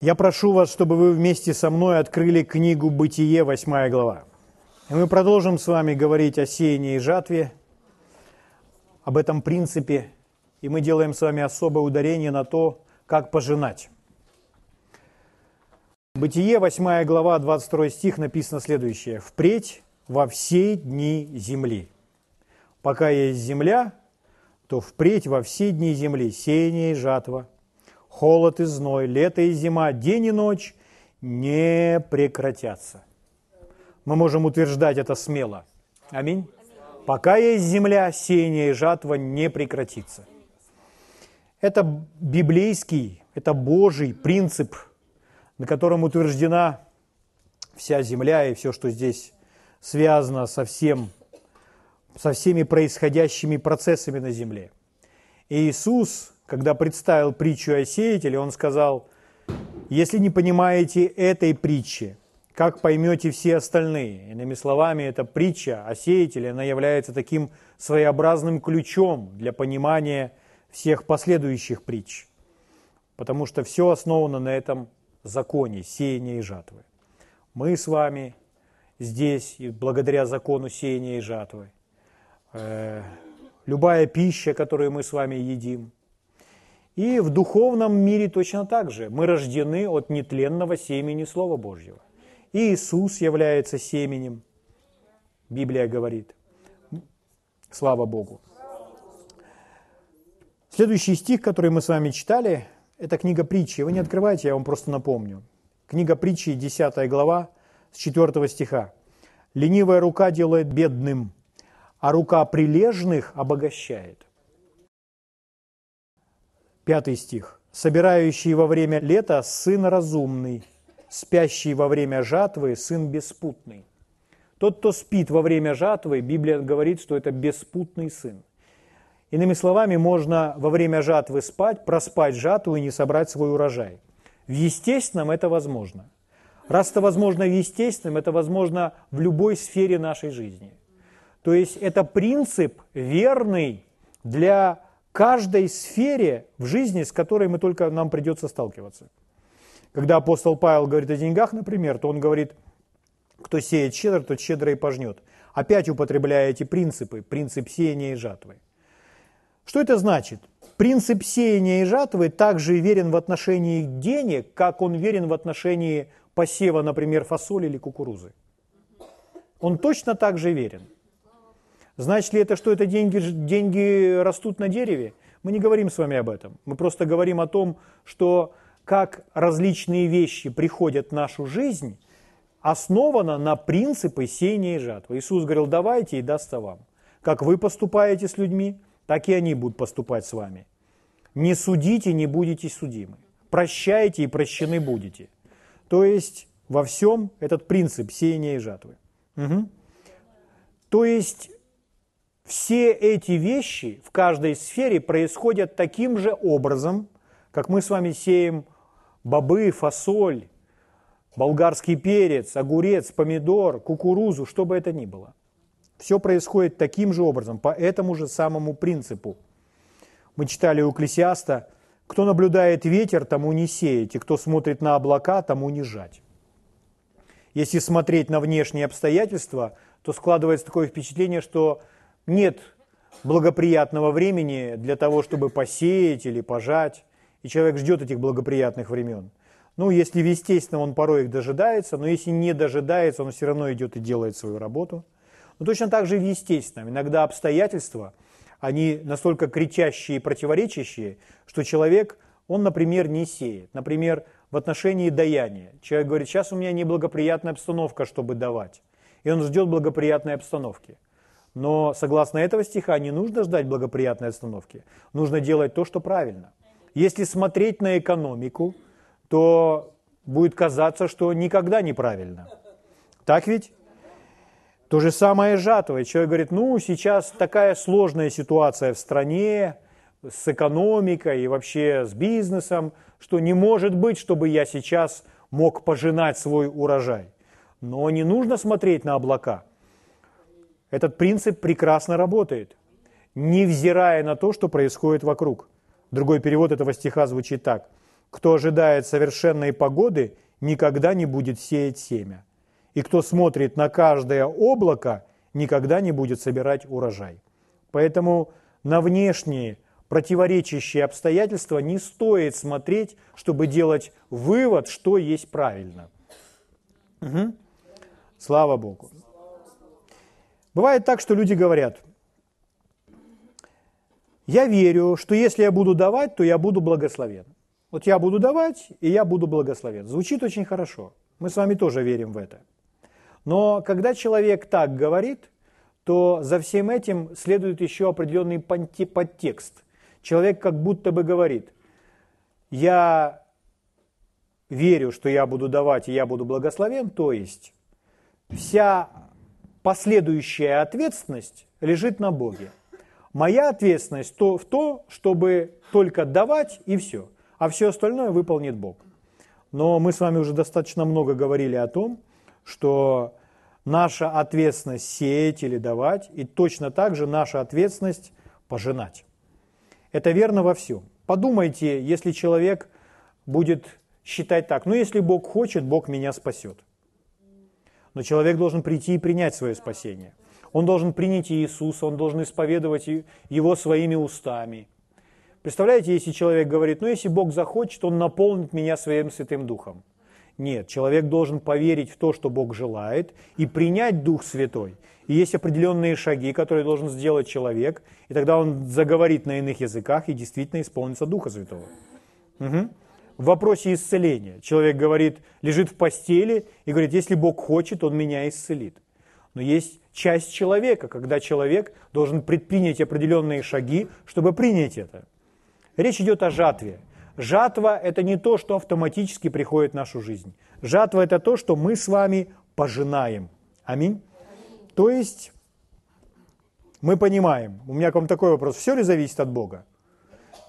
Я прошу вас, чтобы вы вместе со мной открыли книгу «Бытие», 8 глава. И мы продолжим с вами говорить о сеянии и жатве, об этом принципе, и мы делаем с вами особое ударение на то, как пожинать. Бытие, 8 глава, 22 стих, написано следующее. «Впредь во все дни земли. Пока есть земля, то впредь во все дни земли сеяние и жатва – холод и зной, лето и зима, день и ночь не прекратятся. Мы можем утверждать это смело. Аминь. Пока есть земля, сеяние и жатва не прекратится. Это библейский, это Божий принцип, на котором утверждена вся земля и все, что здесь связано со всем, со всеми происходящими процессами на земле. И Иисус когда представил притчу о сеятеле, он сказал, если не понимаете этой притчи, как поймете все остальные? Иными словами, эта притча о сеятеле, она является таким своеобразным ключом для понимания всех последующих притч. Потому что все основано на этом законе сеяния и жатвы. Мы с вами здесь, благодаря закону сеяния и жатвы, э, любая пища, которую мы с вами едим – и в духовном мире точно так же. Мы рождены от нетленного семени Слова Божьего. И Иисус является семенем, Библия говорит. Слава Богу. Следующий стих, который мы с вами читали, это книга притчи. Вы не открывайте, я вам просто напомню. Книга притчи, 10 глава, с 4 стиха. «Ленивая рука делает бедным, а рука прилежных обогащает». Пятый стих. «Собирающий во время лета сын разумный, спящий во время жатвы сын беспутный». Тот, кто спит во время жатвы, Библия говорит, что это беспутный сын. Иными словами, можно во время жатвы спать, проспать жатву и не собрать свой урожай. В естественном это возможно. Раз это возможно в естественном, это возможно в любой сфере нашей жизни. То есть это принцип верный для каждой сфере в жизни, с которой мы только нам придется сталкиваться. Когда апостол Павел говорит о деньгах, например, то он говорит, кто сеет щедро, тот щедро и пожнет. Опять употребляя эти принципы, принцип сеяния и жатвы. Что это значит? Принцип сеяния и жатвы также верен в отношении денег, как он верен в отношении посева, например, фасоли или кукурузы. Он точно так же верен. Значит ли это, что это деньги, деньги растут на дереве? Мы не говорим с вами об этом. Мы просто говорим о том, что как различные вещи приходят в нашу жизнь, основано на принципе сеяния и жатвы. Иисус говорил, давайте и дастся вам. Как вы поступаете с людьми, так и они будут поступать с вами. Не судите, не будете судимы. Прощайте и прощены будете. То есть во всем этот принцип сеяния и жатвы. Угу. То есть все эти вещи в каждой сфере происходят таким же образом, как мы с вами сеем бобы, фасоль, болгарский перец, огурец, помидор, кукурузу, что бы это ни было. Все происходит таким же образом, по этому же самому принципу. Мы читали у Экклесиаста, кто наблюдает ветер, тому не сеять, и кто смотрит на облака, тому не жать. Если смотреть на внешние обстоятельства, то складывается такое впечатление, что нет благоприятного времени для того, чтобы посеять или пожать, и человек ждет этих благоприятных времен. Ну, если в естественном он порой их дожидается, но если не дожидается, он все равно идет и делает свою работу. Но точно так же в естественном. Иногда обстоятельства, они настолько кричащие и противоречащие, что человек, он, например, не сеет. Например, в отношении даяния. Человек говорит, сейчас у меня неблагоприятная обстановка, чтобы давать. И он ждет благоприятной обстановки. Но согласно этого стиха не нужно ждать благоприятной остановки. Нужно делать то, что правильно. Если смотреть на экономику, то будет казаться, что никогда неправильно. Так ведь? То же самое жатва. Человек говорит, ну, сейчас такая сложная ситуация в стране, с экономикой и вообще с бизнесом, что не может быть, чтобы я сейчас мог пожинать свой урожай. Но не нужно смотреть на облака. Этот принцип прекрасно работает, невзирая на то, что происходит вокруг. Другой перевод этого стиха звучит так. Кто ожидает совершенной погоды, никогда не будет сеять семя. И кто смотрит на каждое облако, никогда не будет собирать урожай. Поэтому на внешние противоречащие обстоятельства не стоит смотреть, чтобы делать вывод, что есть правильно. Угу. Слава Богу. Бывает так, что люди говорят, я верю, что если я буду давать, то я буду благословен. Вот я буду давать, и я буду благословен. Звучит очень хорошо. Мы с вами тоже верим в это. Но когда человек так говорит, то за всем этим следует еще определенный подтекст. Человек как будто бы говорит, я верю, что я буду давать, и я буду благословен, то есть вся последующая ответственность лежит на Боге. Моя ответственность то, в то, чтобы только давать и все, а все остальное выполнит Бог. Но мы с вами уже достаточно много говорили о том, что наша ответственность сеять или давать, и точно так же наша ответственность пожинать. Это верно во всем. Подумайте, если человек будет считать так, ну если Бог хочет, Бог меня спасет. Но человек должен прийти и принять свое спасение. Он должен принять Иисуса, он должен исповедовать Его своими устами. Представляете, если человек говорит, ну если Бог захочет, Он наполнит меня своим Святым Духом. Нет, человек должен поверить в то, что Бог желает, и принять Дух Святой. И есть определенные шаги, которые должен сделать человек, и тогда он заговорит на иных языках и действительно исполнится Духа Святого. Угу. В вопросе исцеления человек говорит, лежит в постели и говорит, если Бог хочет, Он меня исцелит. Но есть часть человека, когда человек должен предпринять определенные шаги, чтобы принять это. Речь идет о жатве. Жатва – это не то, что автоматически приходит в нашу жизнь. Жатва – это то, что мы с вами пожинаем. Аминь. То есть мы понимаем, у меня к вам такой вопрос, все ли зависит от Бога?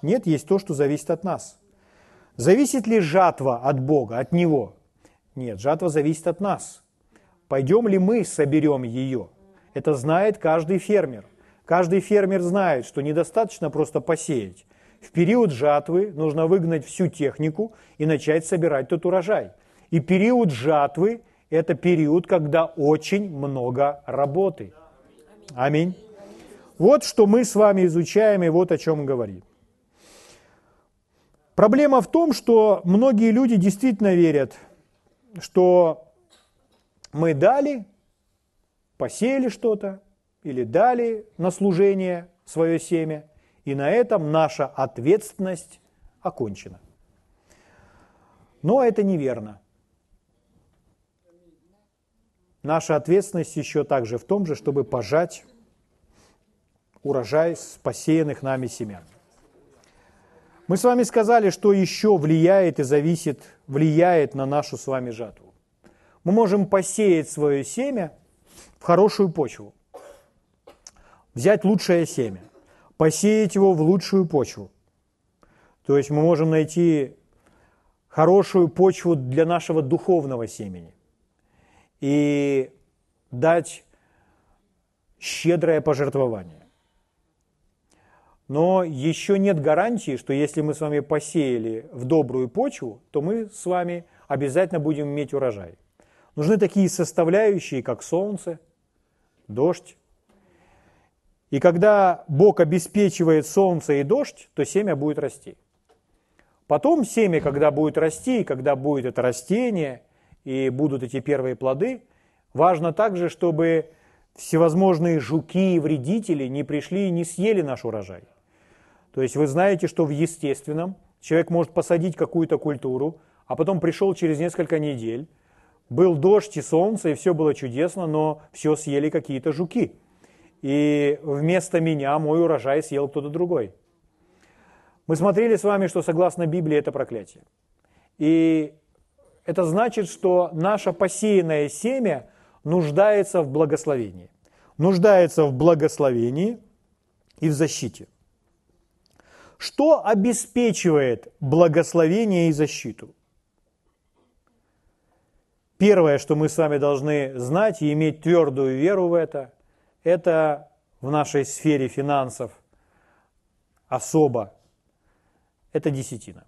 Нет, есть то, что зависит от нас. Зависит ли жатва от Бога, от Него? Нет, жатва зависит от нас. Пойдем ли мы соберем ее? Это знает каждый фермер. Каждый фермер знает, что недостаточно просто посеять. В период жатвы нужно выгнать всю технику и начать собирать тот урожай. И период жатвы – это период, когда очень много работы. Аминь. Вот что мы с вами изучаем и вот о чем говорим. Проблема в том, что многие люди действительно верят, что мы дали, посеяли что-то или дали на служение свое семя, и на этом наша ответственность окончена. Но это неверно. Наша ответственность еще также в том же, чтобы пожать урожай с посеянных нами семян. Мы с вами сказали, что еще влияет и зависит, влияет на нашу с вами жатву. Мы можем посеять свое семя в хорошую почву, взять лучшее семя посеять его в лучшую почву. То есть мы можем найти хорошую почву для нашего духовного семени и дать щедрое пожертвование. Но еще нет гарантии, что если мы с вами посеяли в добрую почву, то мы с вами обязательно будем иметь урожай. Нужны такие составляющие, как солнце, дождь, и когда Бог обеспечивает солнце и дождь, то семя будет расти. Потом семя, когда будет расти, когда будет это растение, и будут эти первые плоды, важно также, чтобы всевозможные жуки и вредители не пришли и не съели наш урожай. То есть вы знаете, что в естественном человек может посадить какую-то культуру, а потом пришел через несколько недель, был дождь и солнце, и все было чудесно, но все съели какие-то жуки – и вместо меня мой урожай съел кто-то другой. Мы смотрели с вами, что согласно Библии это проклятие. И это значит, что наше посеянное семя нуждается в благословении. Нуждается в благословении и в защите. Что обеспечивает благословение и защиту? Первое, что мы с вами должны знать и иметь твердую веру в это – это в нашей сфере финансов особо, это десятина.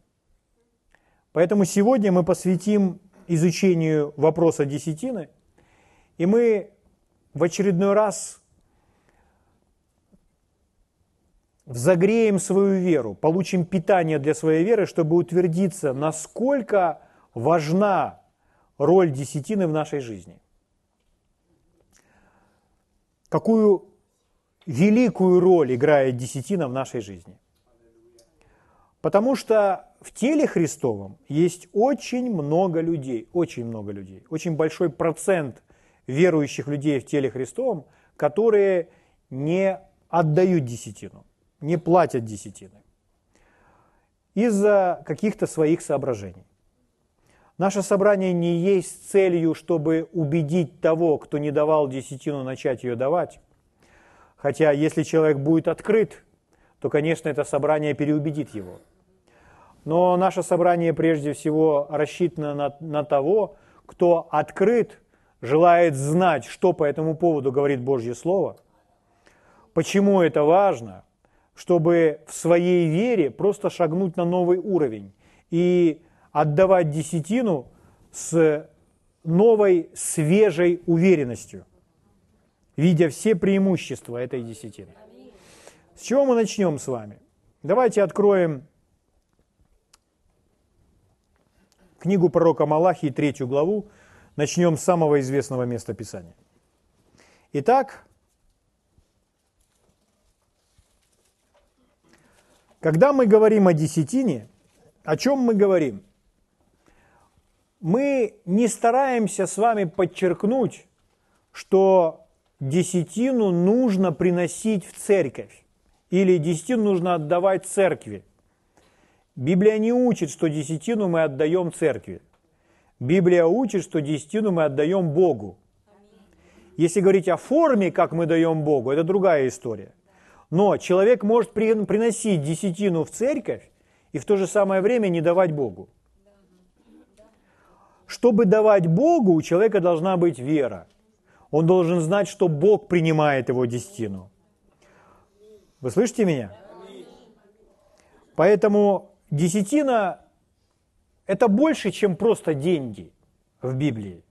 Поэтому сегодня мы посвятим изучению вопроса десятины, и мы в очередной раз взагреем свою веру, получим питание для своей веры, чтобы утвердиться, насколько важна роль десятины в нашей жизни. Какую великую роль играет десятина в нашей жизни. Потому что в теле Христовом есть очень много людей, очень много людей, очень большой процент верующих людей в теле Христовом, которые не отдают десятину, не платят десятины из-за каких-то своих соображений. Наше собрание не есть целью, чтобы убедить того, кто не давал десятину, начать ее давать. Хотя, если человек будет открыт, то, конечно, это собрание переубедит его. Но наше собрание прежде всего рассчитано на, на того, кто открыт, желает знать, что по этому поводу говорит Божье Слово, почему это важно, чтобы в своей вере просто шагнуть на новый уровень и отдавать десятину с новой, свежей уверенностью, видя все преимущества этой десятины. С чего мы начнем с вами? Давайте откроем книгу пророка Малахии, третью главу. Начнем с самого известного места Писания. Итак, когда мы говорим о десятине, о чем мы говорим? мы не стараемся с вами подчеркнуть, что десятину нужно приносить в церковь или десятину нужно отдавать церкви. Библия не учит, что десятину мы отдаем церкви. Библия учит, что десятину мы отдаем Богу. Если говорить о форме, как мы даем Богу, это другая история. Но человек может приносить десятину в церковь и в то же самое время не давать Богу. Чтобы давать Богу, у человека должна быть вера. Он должен знать, что Бог принимает его десятину. Вы слышите меня? Поэтому десятина – это больше, чем просто деньги в Библии.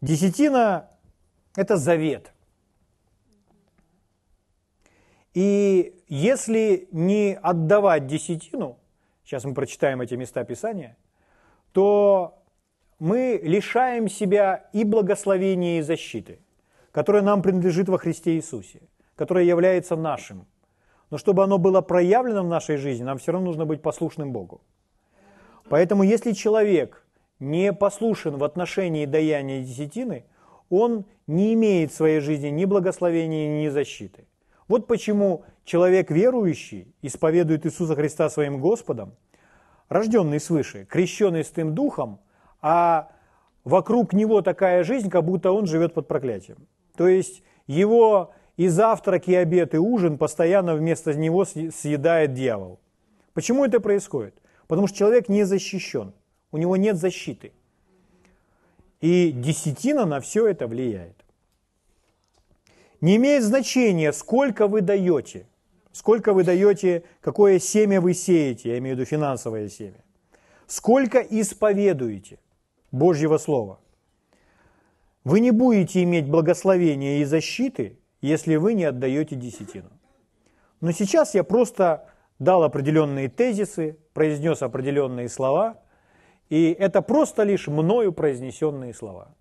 Десятина – это завет. И если не отдавать десятину, сейчас мы прочитаем эти места Писания, то мы лишаем себя и благословения, и защиты, которое нам принадлежит во Христе Иисусе, которое является нашим. Но чтобы оно было проявлено в нашей жизни, нам все равно нужно быть послушным Богу. Поэтому если человек не послушен в отношении даяния десятины, он не имеет в своей жизни ни благословения, ни защиты. Вот почему человек верующий исповедует Иисуса Христа своим Господом, рожденный свыше, крещенный с тем Духом – а вокруг него такая жизнь, как будто он живет под проклятием. То есть его и завтрак, и обед, и ужин постоянно вместо него съедает дьявол. Почему это происходит? Потому что человек не защищен, у него нет защиты. И десятина на все это влияет. Не имеет значения, сколько вы даете, сколько вы даете, какое семя вы сеете, я имею в виду финансовое семя, сколько исповедуете. Божьего Слова. Вы не будете иметь благословения и защиты, если вы не отдаете десятину. Но сейчас я просто дал определенные тезисы, произнес определенные слова, и это просто лишь мною произнесенные слова.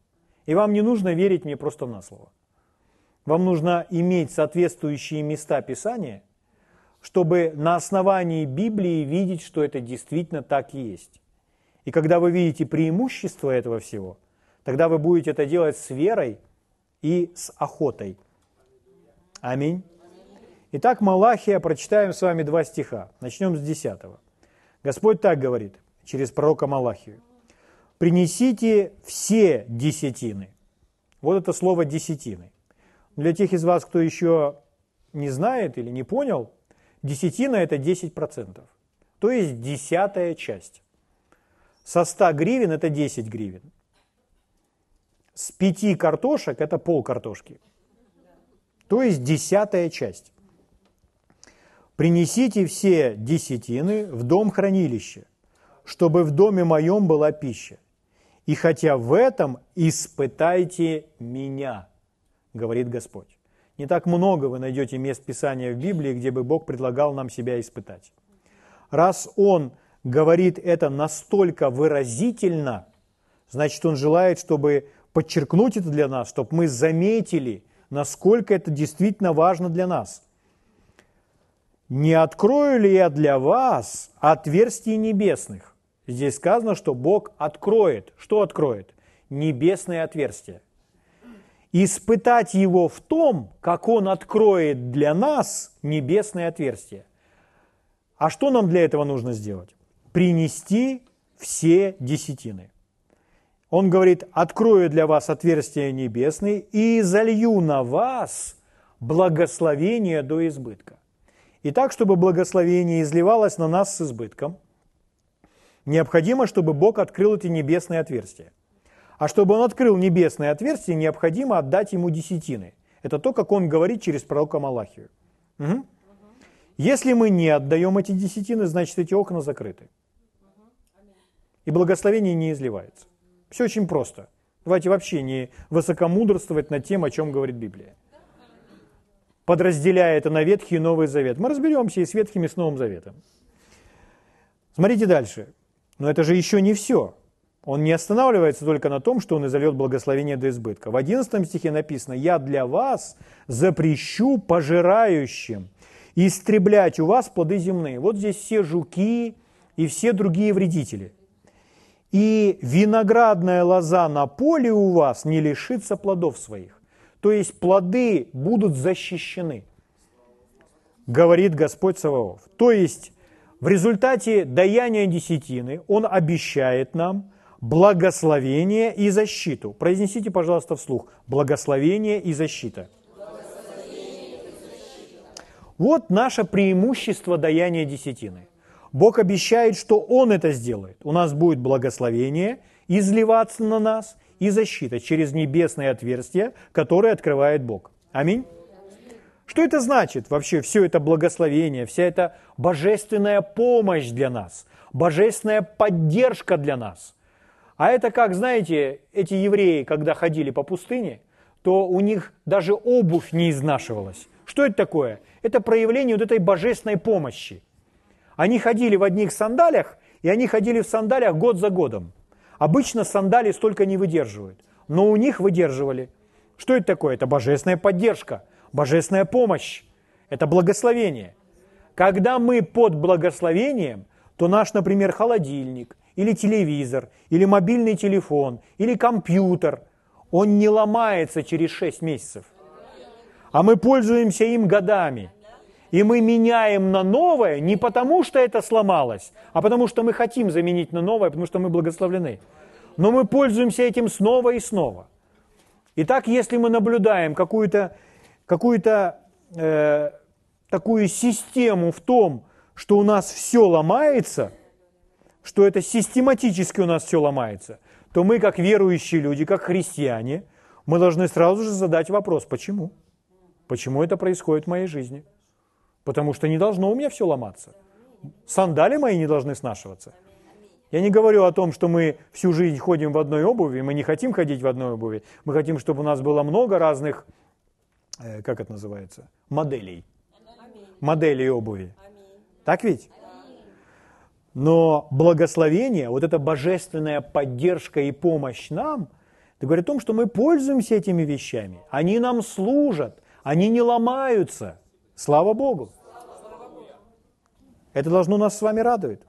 И вам не нужно верить мне просто на слово. Вам нужно иметь соответствующие места Писания, чтобы на основании Библии видеть, что это действительно так и есть. И когда вы видите преимущество этого всего, тогда вы будете это делать с верой и с охотой. Аминь. Итак, Малахия, прочитаем с вами два стиха. Начнем с десятого. Господь так говорит через пророка Малахию. «Принесите все десятины». Вот это слово «десятины». Для тех из вас, кто еще не знает или не понял, десятина – это 10%, то есть десятая часть. Со 100 гривен это 10 гривен. С 5 картошек это пол картошки. То есть десятая часть. Принесите все десятины в дом хранилища, чтобы в доме моем была пища. И хотя в этом испытайте меня, говорит Господь. Не так много вы найдете мест Писания в Библии, где бы Бог предлагал нам себя испытать. Раз Он говорит это настолько выразительно, значит, Он желает, чтобы подчеркнуть это для нас, чтобы мы заметили, насколько это действительно важно для нас. «Не открою ли я для вас отверстий небесных?» Здесь сказано, что Бог откроет. Что откроет? Небесные отверстия. Испытать Его в том, как Он откроет для нас небесные отверстия. А что нам для этого нужно сделать? Принести все десятины. Он говорит, открою для вас отверстия небесные и залью на вас благословение до избытка. И так, чтобы благословение изливалось на нас с избытком, необходимо, чтобы Бог открыл эти небесные отверстия. А чтобы Он открыл небесные отверстия, необходимо отдать Ему десятины. Это то, как Он говорит через пророка Малахию. Угу. Если мы не отдаем эти десятины, значит эти окна закрыты. И благословение не изливается. Все очень просто. Давайте вообще не высокомудрствовать над тем, о чем говорит Библия подразделяя это на Ветхий и Новый Завет. Мы разберемся и с Ветхим, и с Новым Заветом. Смотрите дальше. Но это же еще не все. Он не останавливается только на том, что он изольет благословение до избытка. В 11 стихе написано, «Я для вас запрещу пожирающим истреблять у вас плоды земные». Вот здесь все жуки и все другие вредители. «И виноградная лоза на поле у вас не лишится плодов своих». То есть плоды будут защищены, говорит Господь Саваоф. То есть в результате даяния десятины Он обещает нам благословение и защиту. Произнесите, пожалуйста, вслух. Благословение и защита. Вот наше преимущество даяния десятины. Бог обещает, что Он это сделает. У нас будет благословение изливаться на нас, и защита через небесное отверстие, которое открывает Бог. Аминь. Что это значит вообще все это благословение, вся эта божественная помощь для нас, божественная поддержка для нас? А это как, знаете, эти евреи, когда ходили по пустыне, то у них даже обувь не изнашивалась. Что это такое? Это проявление вот этой божественной помощи. Они ходили в одних сандалях, и они ходили в сандалях год за годом. Обычно сандали столько не выдерживают, но у них выдерживали. Что это такое? Это божественная поддержка, божественная помощь, это благословение. Когда мы под благословением, то наш, например, холодильник, или телевизор, или мобильный телефон, или компьютер, он не ломается через 6 месяцев. А мы пользуемся им годами. И мы меняем на новое не потому, что это сломалось, а потому что мы хотим заменить на новое, потому что мы благословлены. Но мы пользуемся этим снова и снова. Итак, если мы наблюдаем какую-то какую э, такую систему в том, что у нас все ломается, что это систематически у нас все ломается, то мы, как верующие люди, как христиане, мы должны сразу же задать вопрос, почему? Почему это происходит в моей жизни? Потому что не должно у меня все ломаться. Сандали мои не должны снашиваться. Я не говорю о том, что мы всю жизнь ходим в одной обуви, мы не хотим ходить в одной обуви. Мы хотим, чтобы у нас было много разных, э, как это называется, моделей. Моделей обуви. Так ведь? Но благословение, вот эта божественная поддержка и помощь нам, это говорит о том, что мы пользуемся этими вещами. Они нам служат, они не ломаются – Слава Богу! Это должно нас с вами радовать.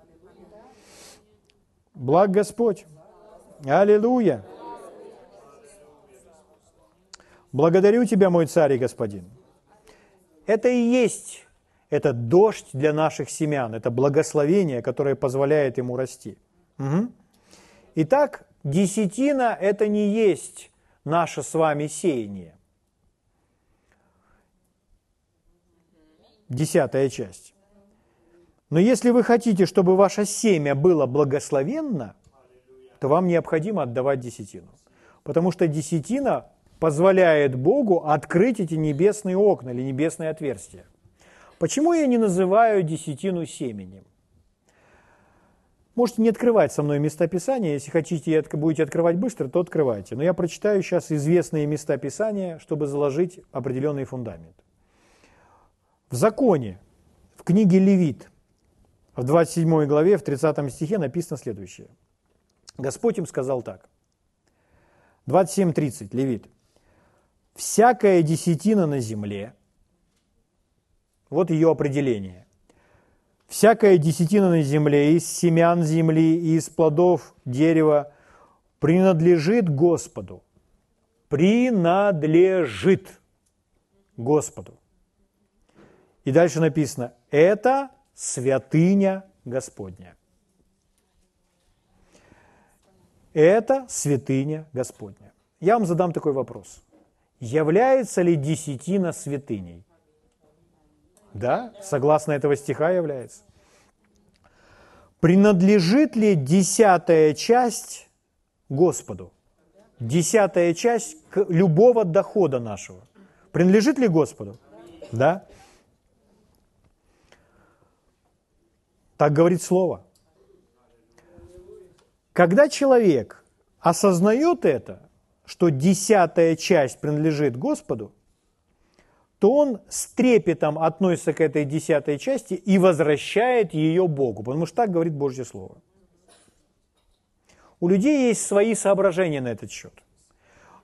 Благ Господь! Аллилуйя! Благодарю Тебя, мой царь и господин. Это и есть этот дождь для наших семян, это благословение, которое позволяет ему расти. Угу. Итак, десятина – это не есть наше с вами сеяние. десятая часть. Но если вы хотите, чтобы ваше семя было благословенно, то вам необходимо отдавать десятину. Потому что десятина позволяет Богу открыть эти небесные окна или небесные отверстия. Почему я не называю десятину семенем? Можете не открывать со мной места Писания, если хотите будете открывать быстро, то открывайте. Но я прочитаю сейчас известные места Писания, чтобы заложить определенный фундамент. В законе, в книге Левит, в 27 главе, в 30 стихе написано следующее. Господь им сказал так. 27.30, Левит. «Всякая десятина на земле, вот ее определение, Всякая десятина на земле, из семян земли и из плодов дерева принадлежит Господу. Принадлежит Господу. И дальше написано, это святыня Господня. Это святыня Господня. Я вам задам такой вопрос. Является ли десятина святыней? Да, согласно этого стиха является. Принадлежит ли десятая часть Господу? Десятая часть любого дохода нашего. Принадлежит ли Господу? Да. Так говорит Слово. Когда человек осознает это, что десятая часть принадлежит Господу, то он с трепетом относится к этой десятой части и возвращает ее Богу, потому что так говорит Божье Слово. У людей есть свои соображения на этот счет.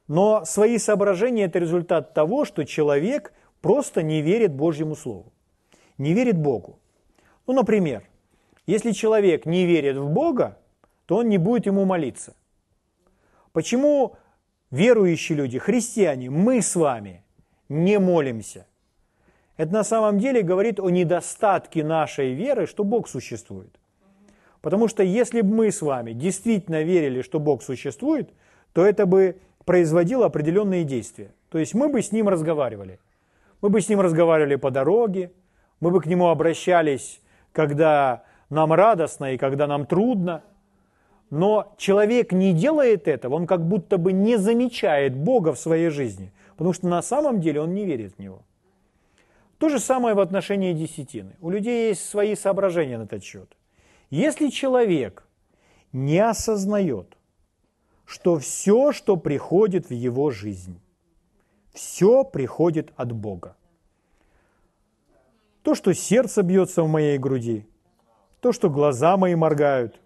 Но свои соображения – это результат того, что человек просто не верит Божьему Слову, не верит Богу. Ну, например, если человек не верит в Бога, то он не будет ему молиться. Почему верующие люди, христиане, мы с вами – не молимся. Это на самом деле говорит о недостатке нашей веры, что Бог существует. Потому что если бы мы с вами действительно верили, что Бог существует, то это бы производило определенные действия. То есть мы бы с Ним разговаривали. Мы бы с Ним разговаривали по дороге, мы бы к Нему обращались, когда нам радостно и когда нам трудно. Но человек не делает этого, он как будто бы не замечает Бога в своей жизни – потому что на самом деле он не верит в него. То же самое в отношении десятины. У людей есть свои соображения на этот счет. Если человек не осознает, что все, что приходит в его жизнь, все приходит от Бога. То, что сердце бьется в моей груди, то, что глаза мои моргают,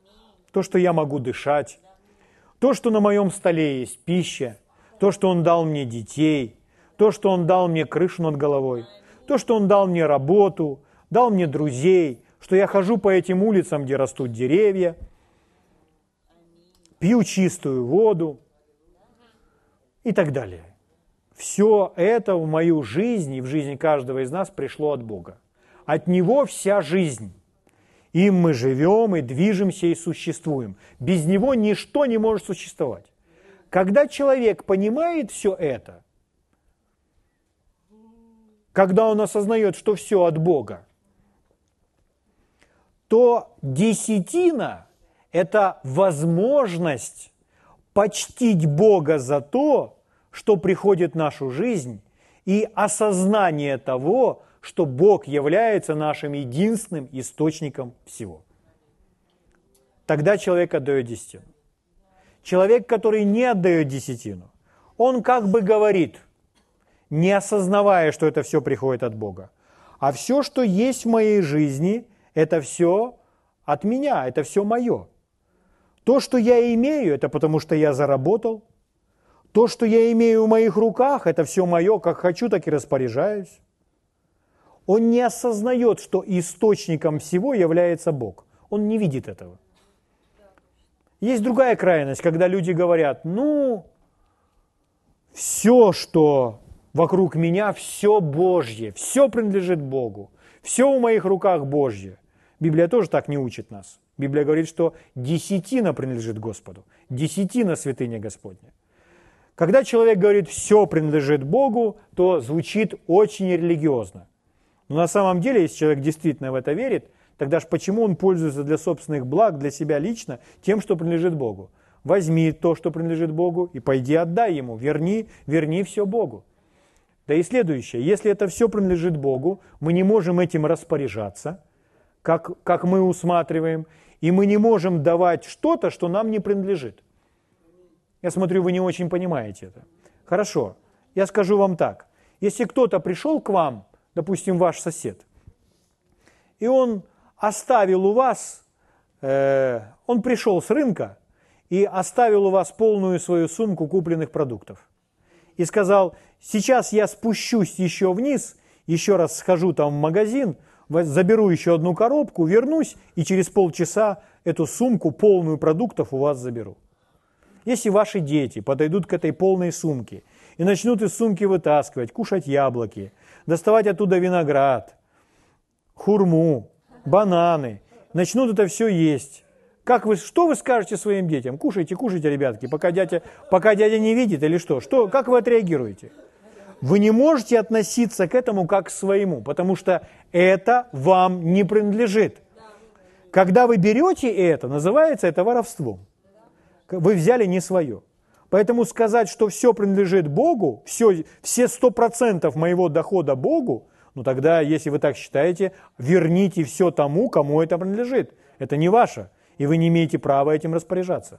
то, что я могу дышать, то, что на моем столе есть пища, то, что Он дал мне детей, то, что Он дал мне крышу над головой, то, что Он дал мне работу, дал мне друзей, что я хожу по этим улицам, где растут деревья, пью чистую воду и так далее. Все это в мою жизнь и в жизнь каждого из нас пришло от Бога. От Него вся жизнь. Им мы живем и движемся и существуем. Без Него ничто не может существовать. Когда человек понимает все это, когда он осознает, что все от Бога, то десятина – это возможность почтить Бога за то, что приходит в нашу жизнь, и осознание того, что Бог является нашим единственным источником всего. Тогда человек отдает десятину. Человек, который не отдает десятину, он как бы говорит, не осознавая, что это все приходит от Бога. А все, что есть в моей жизни, это все от меня, это все мое. То, что я имею, это потому что я заработал. То, что я имею в моих руках, это все мое, как хочу, так и распоряжаюсь. Он не осознает, что источником всего является Бог. Он не видит этого. Есть другая крайность, когда люди говорят, ну, все, что вокруг меня, все Божье, все принадлежит Богу, все в моих руках Божье. Библия тоже так не учит нас. Библия говорит, что десятина принадлежит Господу, десятина святыня Господня. Когда человек говорит «все принадлежит Богу», то звучит очень религиозно. Но на самом деле, если человек действительно в это верит, Тогда ж почему он пользуется для собственных благ, для себя лично, тем, что принадлежит Богу? Возьми то, что принадлежит Богу, и пойди отдай Ему, верни, верни все Богу. Да и следующее, если это все принадлежит Богу, мы не можем этим распоряжаться, как, как мы усматриваем, и мы не можем давать что-то, что нам не принадлежит. Я смотрю, вы не очень понимаете это. Хорошо, я скажу вам так. Если кто-то пришел к вам, допустим, ваш сосед, и он оставил у вас, э, он пришел с рынка и оставил у вас полную свою сумку купленных продуктов. И сказал, сейчас я спущусь еще вниз, еще раз схожу там в магазин, заберу еще одну коробку, вернусь и через полчаса эту сумку полную продуктов у вас заберу. Если ваши дети подойдут к этой полной сумке и начнут из сумки вытаскивать, кушать яблоки, доставать оттуда виноград, хурму, бананы, начнут это все есть, как вы, что вы скажете своим детям? Кушайте, кушайте, ребятки, пока дядя, пока дядя не видит или что? что? Как вы отреагируете? Вы не можете относиться к этому как к своему, потому что это вам не принадлежит. Когда вы берете это, называется это воровством. Вы взяли не свое. Поэтому сказать, что все принадлежит Богу, все, все процентов моего дохода Богу, ну тогда, если вы так считаете, верните все тому, кому это принадлежит. Это не ваше, и вы не имеете права этим распоряжаться.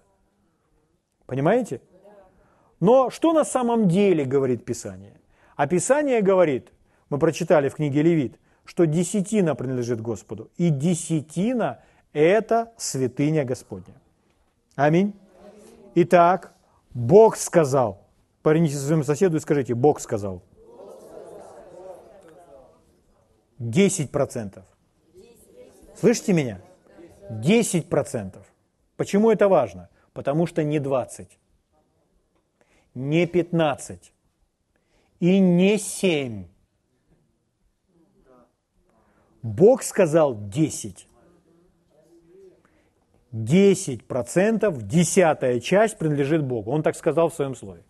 Понимаете? Но что на самом деле говорит Писание? А Писание говорит, мы прочитали в книге Левит, что десятина принадлежит Господу. И десятина – это святыня Господня. Аминь. Итак, Бог сказал. Повернитесь своему соседу и скажите, Бог сказал. 10%. Слышите меня? 10%. Почему это важно? Потому что не 20, не 15, и не семь. Бог сказал десять. Десять процентов, десятая часть принадлежит Богу. Он так сказал в своем слове.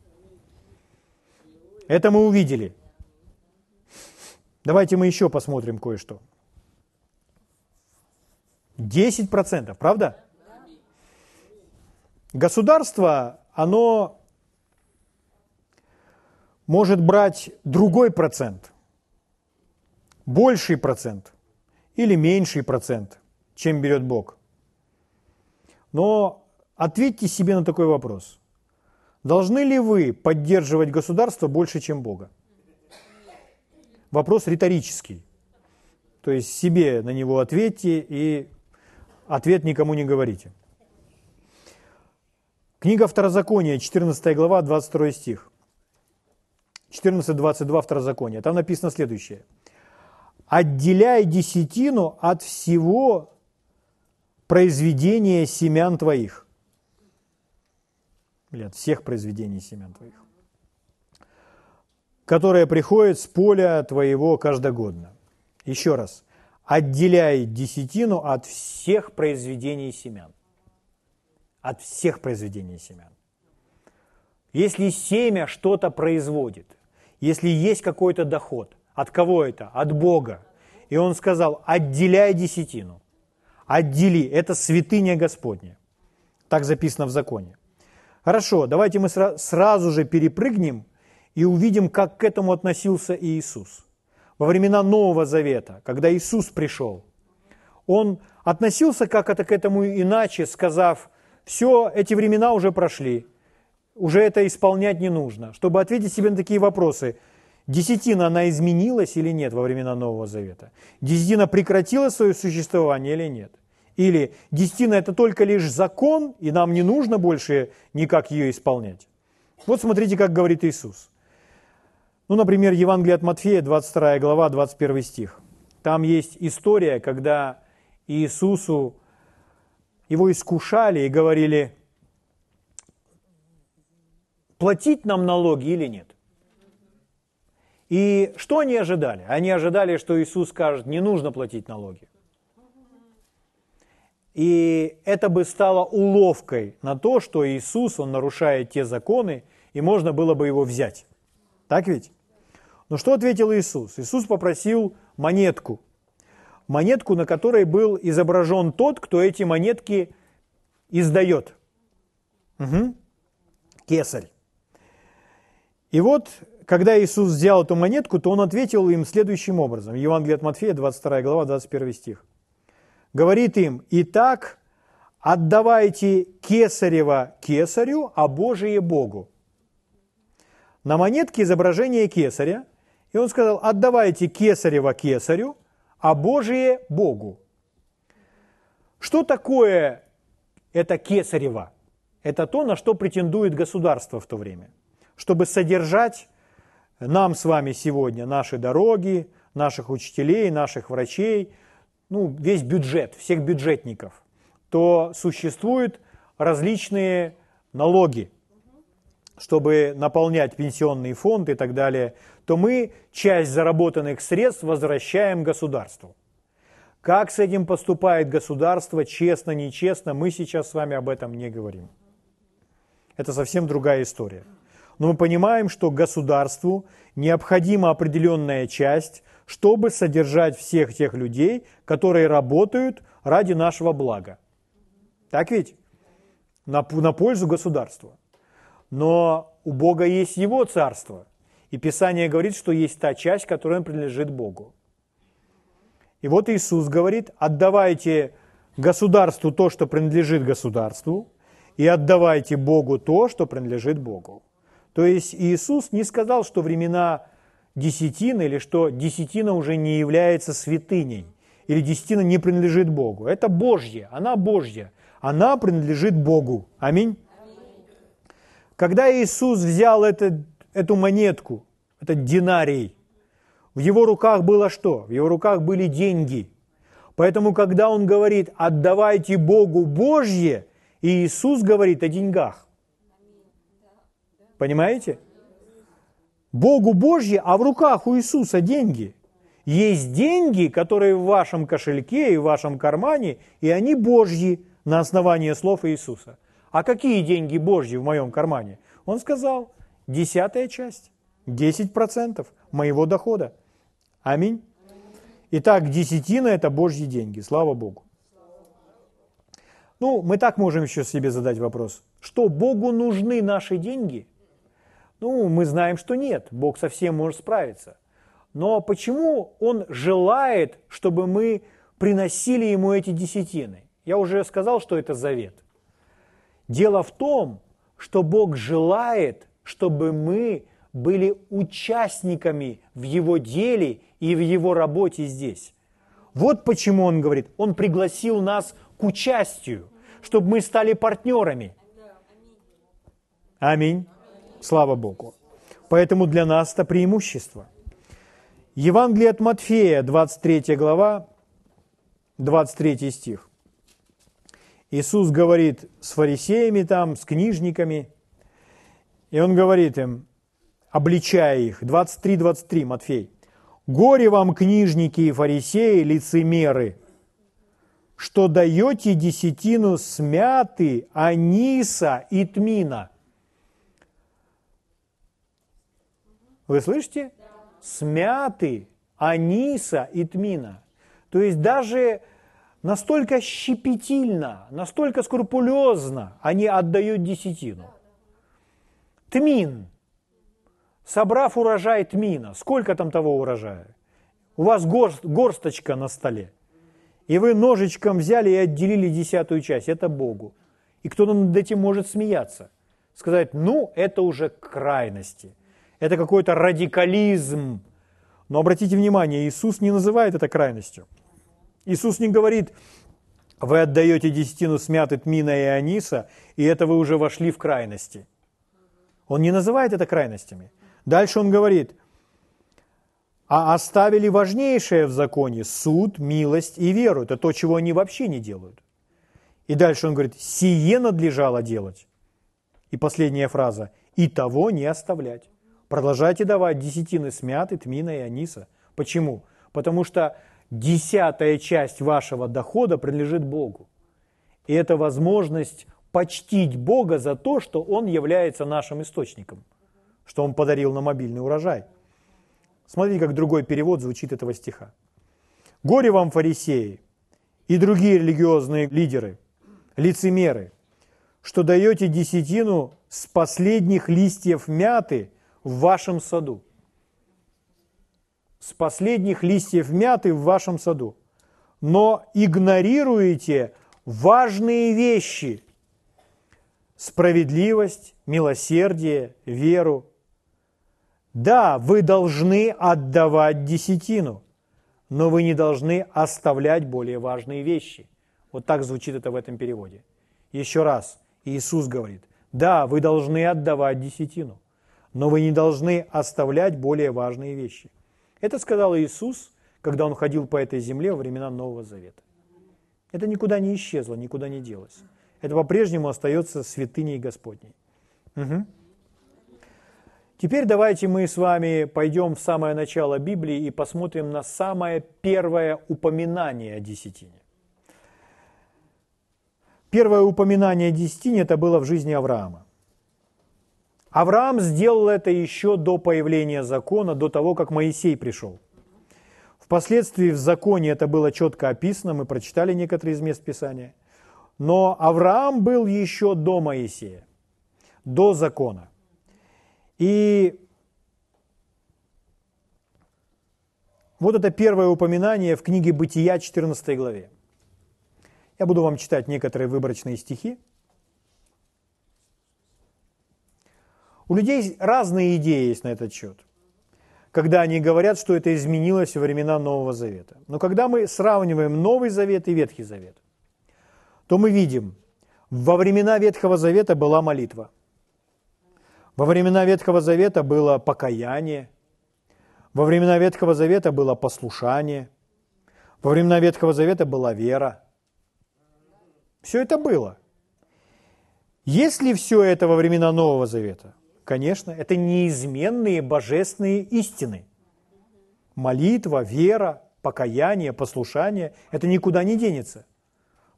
Это мы увидели. Давайте мы еще посмотрим кое-что. Десять процентов, правда? Государство, оно может брать другой процент, больший процент или меньший процент, чем берет Бог. Но ответьте себе на такой вопрос. Должны ли вы поддерживать государство больше, чем Бога? Вопрос риторический. То есть себе на него ответьте и ответ никому не говорите. Книга Второзакония, 14 глава, 22 стих. 14.22 Второзакония. Там написано следующее. «Отделяй десятину от всего произведения семян твоих». Или от всех произведений семян твоих. Которое приходит с поля твоего каждогодно. Еще раз. Отделяй десятину от всех произведений семян. От всех произведений семян. Если семя что-то производит, если есть какой-то доход. От кого это? От Бога. И он сказал, отделяй десятину. Отдели, это святыня Господня. Так записано в законе. Хорошо, давайте мы сразу же перепрыгнем и увидим, как к этому относился Иисус. Во времена Нового Завета, когда Иисус пришел, Он относился как-то к этому иначе, сказав, все, эти времена уже прошли, уже это исполнять не нужно. Чтобы ответить себе на такие вопросы, десятина, она изменилась или нет во времена Нового Завета? Десятина прекратила свое существование или нет? Или десятина – это только лишь закон, и нам не нужно больше никак ее исполнять? Вот смотрите, как говорит Иисус. Ну, например, Евангелие от Матфея, 22 глава, 21 стих. Там есть история, когда Иисусу, его искушали и говорили, платить нам налоги или нет. И что они ожидали? Они ожидали, что Иисус скажет, не нужно платить налоги. И это бы стало уловкой на то, что Иисус, Он нарушает те законы, и можно было бы его взять. Так ведь? Но что ответил Иисус? Иисус попросил монетку. Монетку, на которой был изображен тот, кто эти монетки издает. Угу. Кесарь. И вот, когда Иисус взял эту монетку, то Он ответил им следующим образом. Евангелие от Матфея, 22 глава, 21 стих. Говорит им, «Итак, отдавайте кесарево кесарю, а Божие Богу. На монетке изображение кесаря, и он сказал, отдавайте кесарево кесарю, а Божие Богу. Что такое это кесарево? Это то, на что претендует государство в то время. Чтобы содержать нам с вами сегодня наши дороги, наших учителей, наших врачей, ну, весь бюджет, всех бюджетников, то существуют различные налоги, чтобы наполнять пенсионный фонд и так далее, то мы часть заработанных средств возвращаем государству. Как с этим поступает государство, честно, нечестно, мы сейчас с вами об этом не говорим. Это совсем другая история. Но мы понимаем, что государству необходима определенная часть, чтобы содержать всех тех людей, которые работают ради нашего блага. Так ведь? На, на пользу государства. Но у Бога есть Его царство. И Писание говорит, что есть та часть, которая принадлежит Богу. И вот Иисус говорит, отдавайте государству то, что принадлежит государству, и отдавайте Богу то, что принадлежит Богу. То есть Иисус не сказал, что времена десятины или что десятина уже не является святыней, или десятина не принадлежит Богу. Это Божье, она Божья, она принадлежит Богу. Аминь. Когда Иисус взял это, эту монетку, этот динарий, в его руках было что? В его руках были деньги. Поэтому, когда он говорит «отдавайте Богу Божье», Иисус говорит о деньгах. Понимаете? Богу Божье, а в руках у Иисуса деньги. Есть деньги, которые в вашем кошельке и в вашем кармане, и они Божьи на основании слов Иисуса. А какие деньги Божьи в моем кармане? Он сказал, десятая часть, 10% моего дохода. Аминь. Итак, десятина – это Божьи деньги, слава Богу. Ну, мы так можем еще себе задать вопрос. Что, Богу нужны наши деньги – ну, мы знаем, что нет, Бог совсем может справиться. Но почему Он желает, чтобы мы приносили Ему эти десятины? Я уже сказал, что это завет. Дело в том, что Бог желает, чтобы мы были участниками в Его деле и в Его работе здесь. Вот почему Он говорит, Он пригласил нас к участию, чтобы мы стали партнерами. Аминь. Слава Богу. Поэтому для нас это преимущество. Евангелие от Матфея, 23 глава, 23 стих. Иисус говорит с фарисеями там, с книжниками, и Он говорит им, обличая их, 23-23, Матфей, «Горе вам, книжники и фарисеи, лицемеры, что даете десятину смяты, аниса и тмина» Вы слышите? Смяты, аниса и тмина. То есть даже настолько щепетильно, настолько скрупулезно они отдают десятину. Тмин. Собрав урожай тмина, сколько там того урожая? У вас горст, горсточка на столе. И вы ножичком взяли и отделили десятую часть. Это Богу. И кто-то над этим может смеяться. Сказать, ну, это уже крайности – это какой-то радикализм. Но обратите внимание, Иисус не называет это крайностью. Иисус не говорит, вы отдаете десятину смяты тмина и аниса, и это вы уже вошли в крайности. Он не называет это крайностями. Дальше он говорит, а оставили важнейшее в законе – суд, милость и веру. Это то, чего они вообще не делают. И дальше он говорит, сие надлежало делать. И последняя фраза – и того не оставлять. Продолжайте давать десятины смяты, тмина и аниса. Почему? Потому что десятая часть вашего дохода принадлежит Богу. И это возможность почтить Бога за то, что Он является нашим источником, что Он подарил на мобильный урожай. Смотрите, как другой перевод звучит этого стиха. «Горе вам, фарисеи, и другие религиозные лидеры, лицемеры, что даете десятину с последних листьев мяты в вашем саду. С последних листьев мяты в вашем саду. Но игнорируете важные вещи – справедливость, милосердие, веру. Да, вы должны отдавать десятину, но вы не должны оставлять более важные вещи. Вот так звучит это в этом переводе. Еще раз, Иисус говорит, да, вы должны отдавать десятину, но вы не должны оставлять более важные вещи. Это сказал Иисус, когда Он ходил по этой земле во времена Нового Завета. Это никуда не исчезло, никуда не делось. Это по-прежнему остается святыней Господней. Угу. Теперь давайте мы с вами пойдем в самое начало Библии и посмотрим на самое первое упоминание о десятине. Первое упоминание о десятине это было в жизни Авраама. Авраам сделал это еще до появления закона, до того, как Моисей пришел. Впоследствии в законе это было четко описано, мы прочитали некоторые из мест Писания. Но Авраам был еще до Моисея, до закона. И вот это первое упоминание в книге «Бытия» 14 главе. Я буду вам читать некоторые выборочные стихи. У людей разные идеи есть на этот счет когда они говорят, что это изменилось во времена Нового Завета. Но когда мы сравниваем Новый Завет и Ветхий Завет, то мы видим, во времена Ветхого Завета была молитва. Во времена Ветхого Завета было покаяние. Во времена Ветхого Завета было послушание. Во времена Ветхого Завета была вера. Все это было. Есть ли все это во времена Нового Завета? Конечно, это неизменные божественные истины. Молитва, вера, покаяние, послушание – это никуда не денется.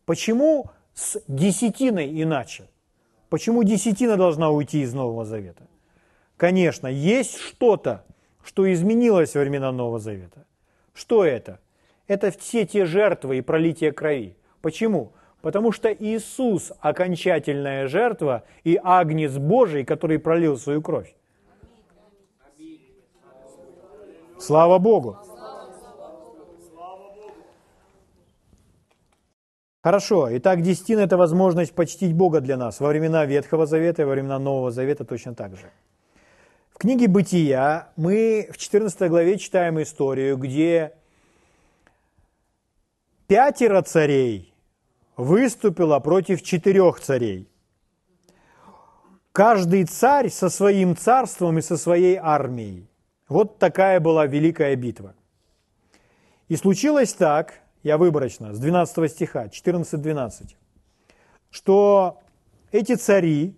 Почему с десятиной иначе? Почему десятина должна уйти из Нового Завета? Конечно, есть что-то, что изменилось во времена Нового Завета. Что это? Это все те жертвы и пролитие крови. Почему? Потому что Иисус – окончательная жертва и агнец Божий, который пролил свою кровь. Слава Богу! Хорошо, итак, десятина – это возможность почтить Бога для нас во времена Ветхого Завета и во времена Нового Завета точно так же. В книге «Бытия» мы в 14 главе читаем историю, где пятеро царей выступила против четырех царей. Каждый царь со своим царством и со своей армией. Вот такая была великая битва. И случилось так, я выборочно, с 12 стиха, 14-12, что эти цари,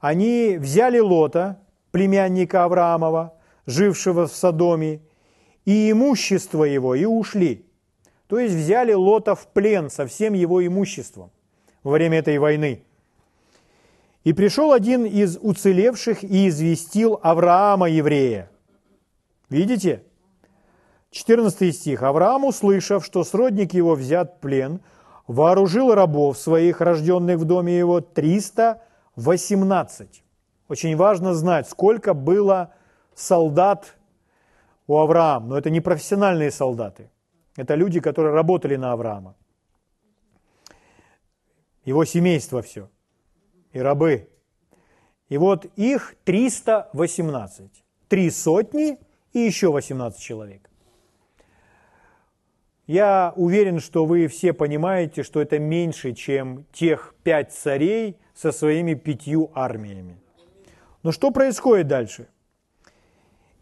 они взяли Лота, племянника Авраамова, жившего в Содоме, и имущество его, и ушли – то есть взяли Лота в плен со всем его имуществом во время этой войны. И пришел один из уцелевших и известил Авраама, еврея. Видите? 14 стих. Авраам, услышав, что сродник его взят в плен, вооружил рабов своих, рожденных в доме его, 318. Очень важно знать, сколько было солдат у Авраама. Но это не профессиональные солдаты. Это люди, которые работали на Авраама. Его семейство все. И рабы. И вот их 318. Три сотни и еще 18 человек. Я уверен, что вы все понимаете, что это меньше, чем тех пять царей со своими пятью армиями. Но что происходит дальше?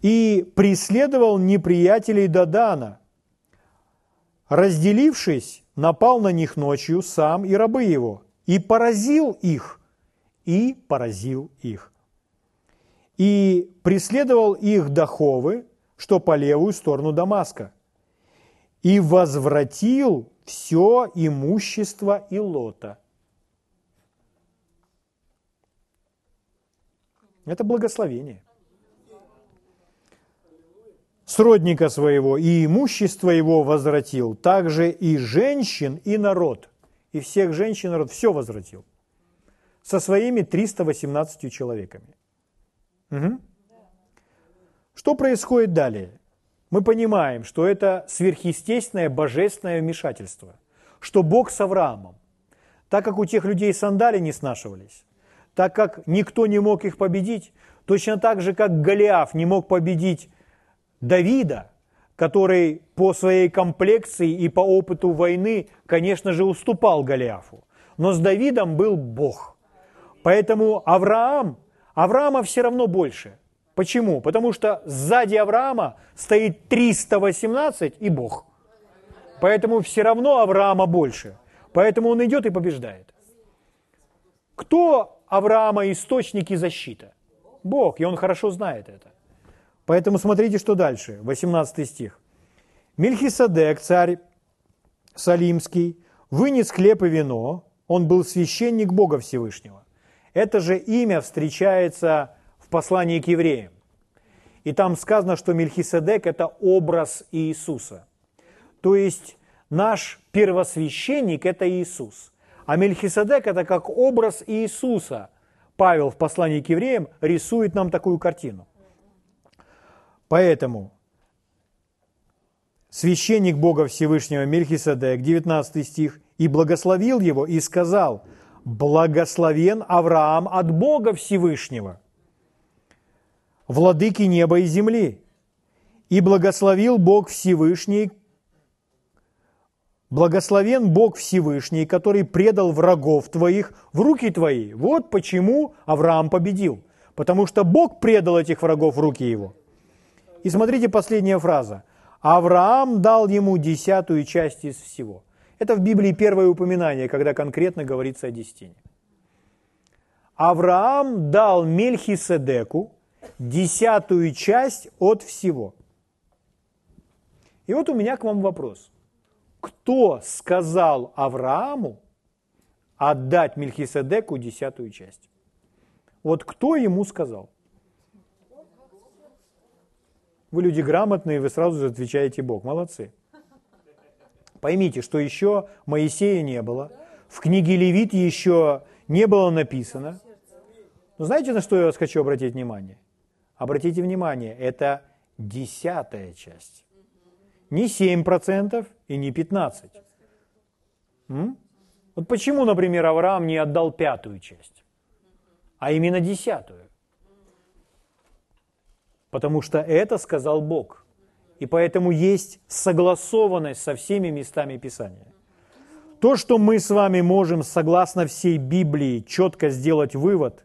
«И преследовал неприятелей Дадана, разделившись, напал на них ночью сам и рабы его, и поразил их, и поразил их. И преследовал их до Ховы, что по левую сторону Дамаска, и возвратил все имущество и лота. Это благословение сродника своего и имущество его возвратил, также и женщин, и народ. И всех женщин, народ, все возвратил. Со своими 318 человеками. Угу. Что происходит далее? Мы понимаем, что это сверхъестественное божественное вмешательство, что Бог с Авраамом, так как у тех людей сандали не снашивались, так как никто не мог их победить, точно так же, как Голиаф не мог победить Давида, который по своей комплекции и по опыту войны, конечно же, уступал Голиафу. Но с Давидом был Бог. Поэтому Авраам, Авраама все равно больше. Почему? Потому что сзади Авраама стоит 318 и Бог. Поэтому все равно Авраама больше. Поэтому он идет и побеждает. Кто Авраама источник и защита? Бог, и он хорошо знает это. Поэтому смотрите, что дальше, 18 стих. Мельхиседек, царь Салимский, вынес хлеб и вино, он был священник Бога Всевышнего. Это же имя встречается в послании к евреям. И там сказано, что Мельхиседек – это образ Иисуса. То есть наш первосвященник – это Иисус. А Мельхиседек – это как образ Иисуса. Павел в послании к евреям рисует нам такую картину. Поэтому священник Бога Всевышнего Мельхиседек, 19 стих, «И благословил его, и сказал, благословен Авраам от Бога Всевышнего, владыки неба и земли, и благословил Бог Всевышний, Благословен Бог Всевышний, который предал врагов твоих в руки твои. Вот почему Авраам победил. Потому что Бог предал этих врагов в руки его. И смотрите последняя фраза. Авраам дал ему десятую часть из всего. Это в Библии первое упоминание, когда конкретно говорится о десятине. Авраам дал Мельхиседеку десятую часть от всего. И вот у меня к вам вопрос – кто сказал Аврааму отдать Мельхиседеку десятую часть? Вот кто ему сказал? Вы люди грамотные, вы сразу же отвечаете Бог. Молодцы. Поймите, что еще Моисея не было, в книге Левит еще не было написано. Но знаете, на что я вас хочу обратить внимание? Обратите внимание, это десятая часть не 7% и не 15%. М? Вот почему, например, Авраам не отдал пятую часть, а именно десятую? Потому что это сказал Бог. И поэтому есть согласованность со всеми местами Писания. То, что мы с вами можем, согласно всей Библии, четко сделать вывод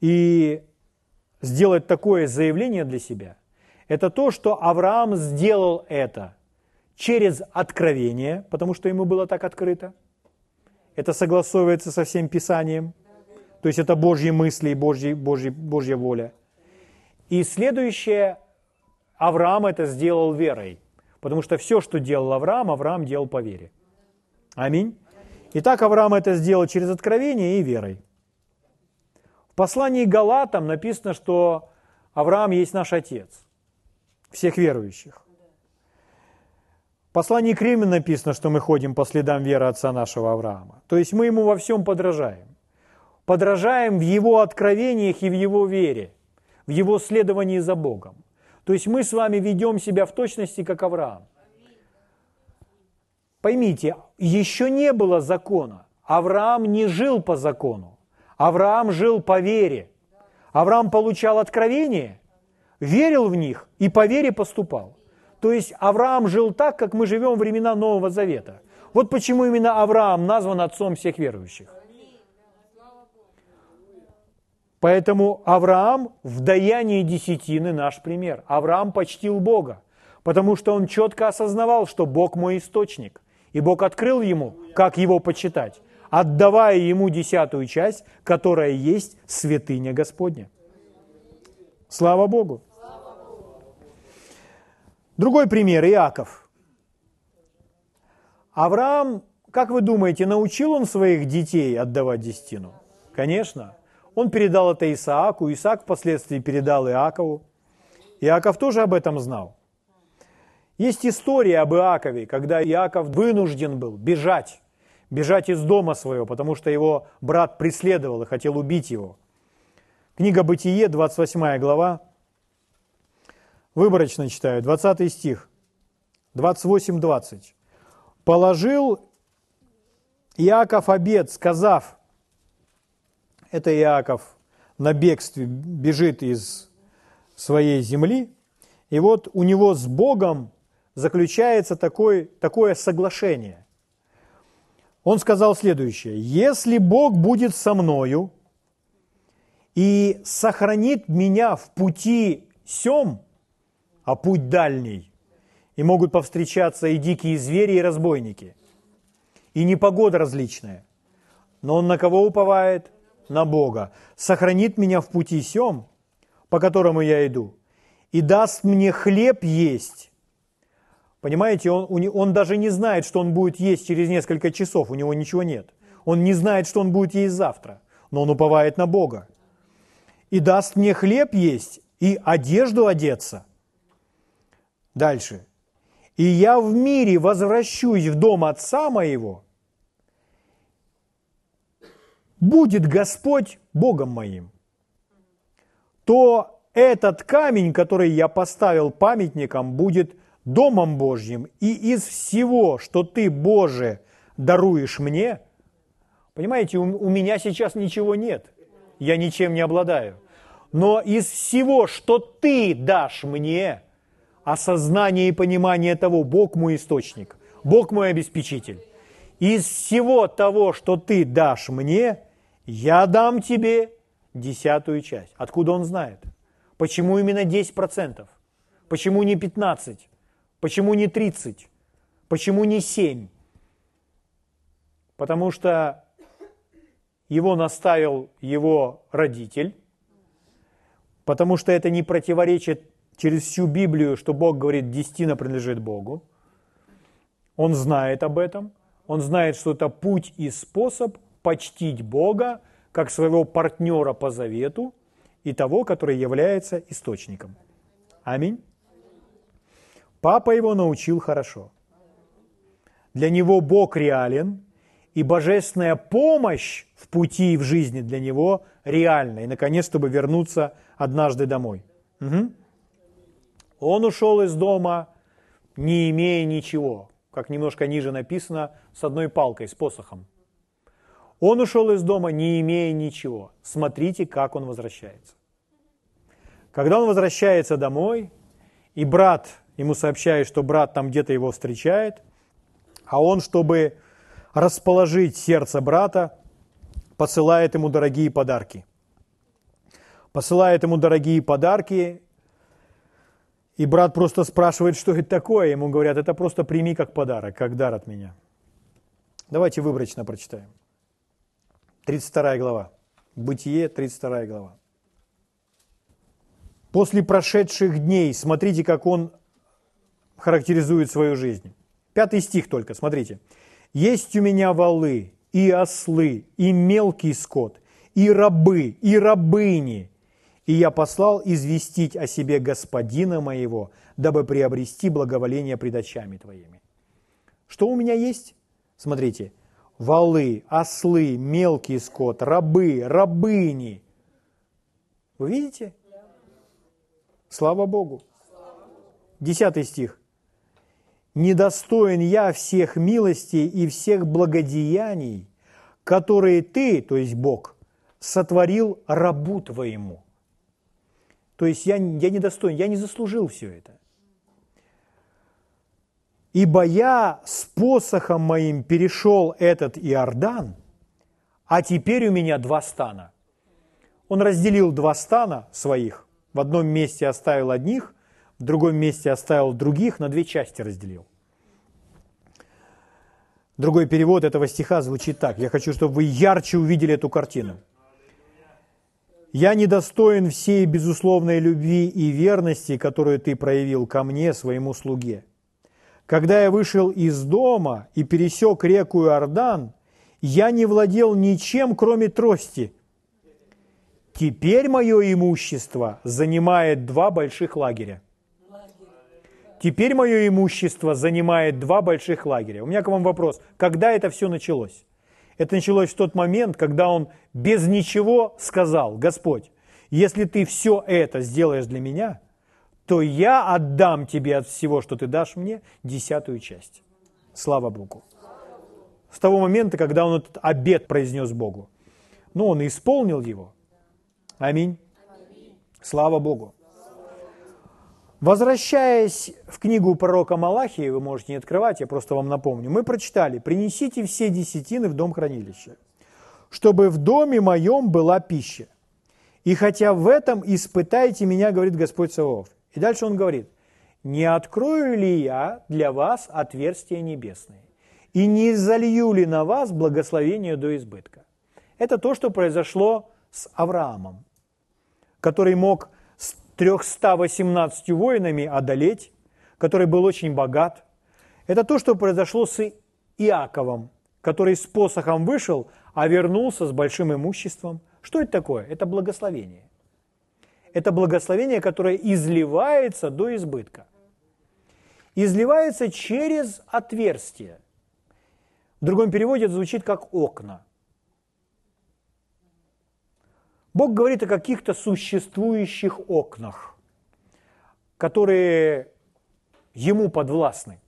и сделать такое заявление для себя, это то, что Авраам сделал это через откровение, потому что ему было так открыто. Это согласовывается со всем Писанием. То есть это Божьи мысли и Божьи, Божьи, Божья воля. И следующее, Авраам это сделал верой. Потому что все, что делал Авраам, Авраам делал по вере. Аминь. Итак, Авраам это сделал через откровение и верой. В послании Галатам написано, что Авраам есть наш отец всех верующих. В послании к Римлянам написано, что мы ходим по следам веры отца нашего Авраама. То есть мы ему во всем подражаем. Подражаем в его откровениях и в его вере, в его следовании за Богом. То есть мы с вами ведем себя в точности, как Авраам. Поймите, еще не было закона. Авраам не жил по закону. Авраам жил по вере. Авраам получал откровения верил в них и по вере поступал. То есть Авраам жил так, как мы живем в времена Нового Завета. Вот почему именно Авраам назван отцом всех верующих. Поэтому Авраам в даянии десятины наш пример. Авраам почтил Бога, потому что он четко осознавал, что Бог мой источник. И Бог открыл ему, как его почитать, отдавая ему десятую часть, которая есть святыня Господня. Слава Богу! Другой пример, Иаков. Авраам, как вы думаете, научил он своих детей отдавать десятину? Конечно. Он передал это Исааку, Исаак впоследствии передал Иакову. Иаков тоже об этом знал. Есть история об Иакове, когда Иаков вынужден был бежать, бежать из дома своего, потому что его брат преследовал и хотел убить его. Книга Бытие, 28 глава, Выборочно читаю, 20 стих, 28-20. «Положил Иаков обед, сказав, это Иаков на бегстве бежит из своей земли, и вот у него с Богом заключается такой, такое соглашение. Он сказал следующее, «Если Бог будет со мною и сохранит меня в пути сем, а путь дальний, и могут повстречаться и дикие звери, и разбойники, и непогода различная, но он на кого уповает? На Бога. Сохранит меня в пути сем, по которому я иду, и даст мне хлеб есть. Понимаете, он, он даже не знает, что он будет есть через несколько часов, у него ничего нет. Он не знает, что он будет есть завтра, но он уповает на Бога. И даст мне хлеб есть и одежду одеться. Дальше. И я в мире возвращусь в дом отца моего, будет Господь Богом моим. То этот камень, который я поставил памятником, будет Домом Божьим, и из всего, что Ты, Боже, даруешь мне, понимаете, у, у меня сейчас ничего нет, я ничем не обладаю, но из всего, что Ты дашь мне, осознание и понимание того, Бог мой источник, Бог мой обеспечитель, из всего того, что Ты дашь мне, я дам Тебе десятую часть. Откуда он знает? Почему именно 10%? Почему не 15%? Почему не 30%? Почему не 7%? Потому что его наставил его родитель, потому что это не противоречит через всю Библию, что Бог говорит, десятина принадлежит Богу. Он знает об этом, он знает, что это путь и способ почтить Бога как своего партнера по завету и того, который является источником. Аминь. Папа его научил хорошо. Для него Бог реален, и божественная помощь в пути и в жизни для него реальна. И, наконец, чтобы вернуться однажды домой. Угу. Он ушел из дома, не имея ничего, как немножко ниже написано, с одной палкой, с посохом. Он ушел из дома, не имея ничего. Смотрите, как он возвращается. Когда он возвращается домой, и брат ему сообщает, что брат там где-то его встречает, а он, чтобы расположить сердце брата, посылает ему дорогие подарки. Посылает ему дорогие подарки, и брат просто спрашивает, что это такое. Ему говорят, это просто прими как подарок, как дар от меня. Давайте выборочно прочитаем. 32 глава. Бытие, 32 глава. После прошедших дней, смотрите, как он характеризует свою жизнь. Пятый стих только, смотрите. «Есть у меня валы, и ослы, и мелкий скот, и рабы, и рабыни, и я послал известить о себе господина моего, дабы приобрести благоволение пред очами твоими». Что у меня есть? Смотрите, валы, ослы, мелкий скот, рабы, рабыни. Вы видите? Слава Богу. Десятый стих. «Недостоин я всех милостей и всех благодеяний, которые ты, то есть Бог, сотворил рабу твоему». То есть я, я недостоин, я не заслужил все это. Ибо я с посохом моим перешел этот Иордан, а теперь у меня два стана. Он разделил два стана своих. В одном месте оставил одних, в другом месте оставил других, на две части разделил. Другой перевод этого стиха звучит так. Я хочу, чтобы вы ярче увидели эту картину. «Я недостоин всей безусловной любви и верности, которую ты проявил ко мне, своему слуге. Когда я вышел из дома и пересек реку Иордан, я не владел ничем, кроме трости. Теперь мое имущество занимает два больших лагеря. Теперь мое имущество занимает два больших лагеря. У меня к вам вопрос. Когда это все началось? Это началось в тот момент, когда он без ничего сказал, Господь, если ты все это сделаешь для меня – то я отдам тебе от всего, что ты дашь мне, десятую часть. Слава Богу. с того момента, когда он этот обед произнес Богу. Но он исполнил его. Аминь. Слава Богу. Возвращаясь в книгу пророка Малахии, вы можете не открывать, я просто вам напомню, мы прочитали, принесите все десятины в дом хранилища, чтобы в доме моем была пища. И хотя в этом испытайте меня, говорит Господь Саваоф. И дальше он говорит, не открою ли я для вас отверстия небесные, и не залью ли на вас благословение до избытка. Это то, что произошло с Авраамом, который мог 318 воинами одолеть, который был очень богат. Это то, что произошло с Иаковом, который с посохом вышел, а вернулся с большим имуществом. Что это такое? Это благословение. Это благословение, которое изливается до избытка. Изливается через отверстие. В другом переводе это звучит как окна. Бог говорит о каких-то существующих окнах, которые Ему подвластны,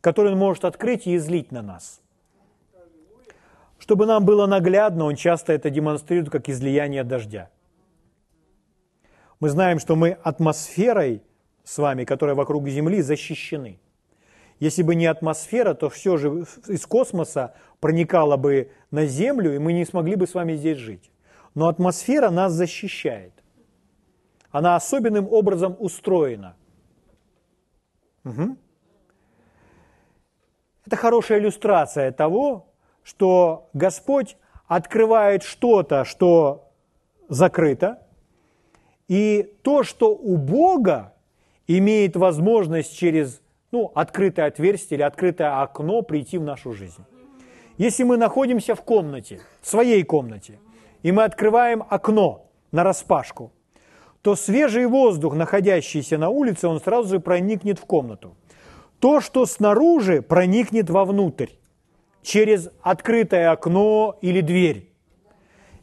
которые Он может открыть и излить на нас. Чтобы нам было наглядно, Он часто это демонстрирует как излияние дождя. Мы знаем, что мы атмосферой с вами, которая вокруг Земли, защищены. Если бы не атмосфера, то все же из космоса проникало бы на Землю, и мы не смогли бы с вами здесь жить но атмосфера нас защищает. Она особенным образом устроена. Угу. Это хорошая иллюстрация того, что Господь открывает что-то, что закрыто, и то, что у Бога имеет возможность через ну, открытое отверстие или открытое окно прийти в нашу жизнь. Если мы находимся в комнате, в своей комнате – и мы открываем окно на распашку, то свежий воздух, находящийся на улице, он сразу же проникнет в комнату. То, что снаружи, проникнет вовнутрь, через открытое окно или дверь.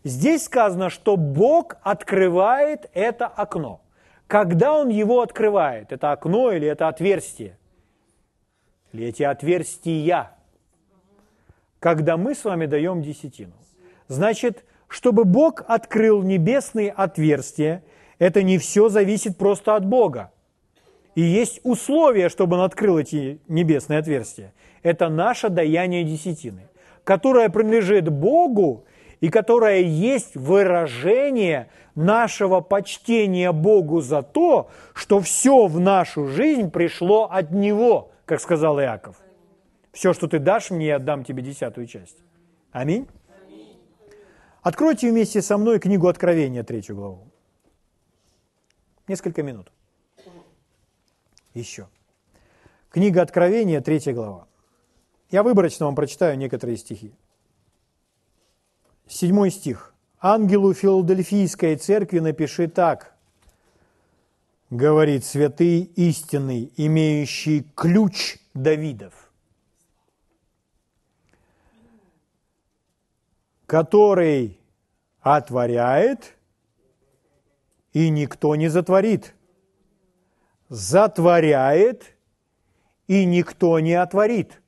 Здесь сказано, что Бог открывает это окно. Когда Он его открывает, это окно или это отверстие, или эти отверстия, когда мы с вами даем десятину. Значит, чтобы Бог открыл небесные отверстия, это не все зависит просто от Бога. И есть условия, чтобы Он открыл эти небесные отверстия. Это наше даяние десятины, которое принадлежит Богу и которое есть выражение нашего почтения Богу за то, что все в нашу жизнь пришло от Него, как сказал Иаков. Все, что ты дашь мне, я отдам тебе десятую часть. Аминь. Откройте вместе со мной книгу Откровения, третью главу. Несколько минут. Еще. Книга Откровения, третья глава. Я выборочно вам прочитаю некоторые стихи. Седьмой стих. «Ангелу Филадельфийской церкви напиши так, говорит святый истинный, имеющий ключ Давидов. который отворяет, и никто не затворит. Затворяет, и никто не отворит.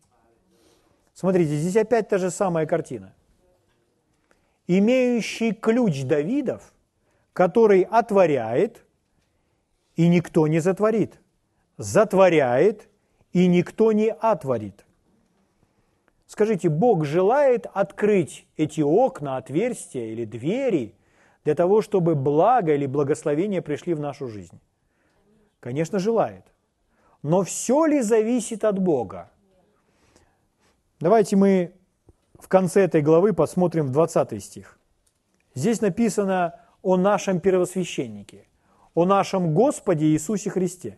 Смотрите, здесь опять та же самая картина. Имеющий ключ Давидов, который отворяет, и никто не затворит. Затворяет, и никто не отворит. Скажите, Бог желает открыть эти окна, отверстия или двери для того, чтобы благо или благословение пришли в нашу жизнь? Конечно, желает. Но все ли зависит от Бога? Давайте мы в конце этой главы посмотрим в 20 стих. Здесь написано о нашем первосвященнике, о нашем Господе Иисусе Христе.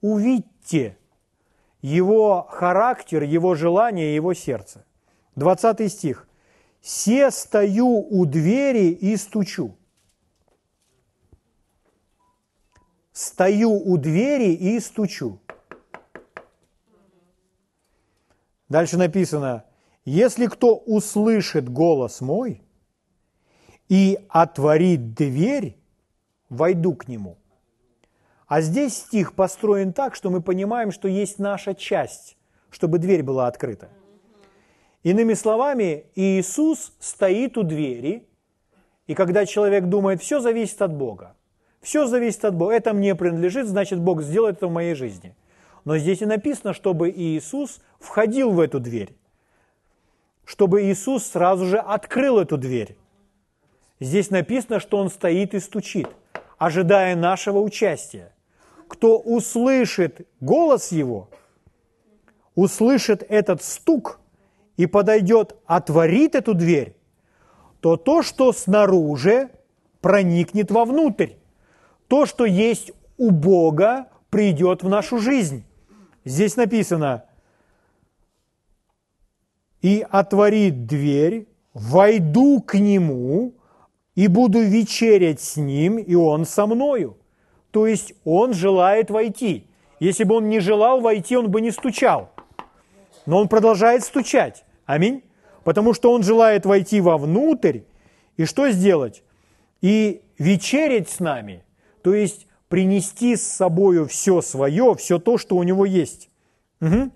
Увидьте, его характер, его желание, его сердце. 20 стих. «Се стою у двери и стучу». «Стою у двери и стучу». Дальше написано, «Если кто услышит голос мой и отворит дверь, войду к нему». А здесь стих построен так, что мы понимаем, что есть наша часть, чтобы дверь была открыта. Иными словами, Иисус стоит у двери, и когда человек думает, все зависит от Бога, все зависит от Бога, это мне принадлежит, значит, Бог сделает это в моей жизни. Но здесь и написано, чтобы Иисус входил в эту дверь, чтобы Иисус сразу же открыл эту дверь. Здесь написано, что Он стоит и стучит, ожидая нашего участия. Кто услышит голос Его, услышит этот стук и подойдет, отворит эту дверь, то то, что снаружи, проникнет вовнутрь. То, что есть у Бога, придет в нашу жизнь. Здесь написано, и отворит дверь, войду к нему и буду вечерять с ним, и он со мною. То есть он желает войти. Если бы он не желал войти, он бы не стучал. Но он продолжает стучать. Аминь. Потому что он желает войти вовнутрь и что сделать? И вечерять с нами, то есть принести с собою все свое, все то, что у него есть. Угу.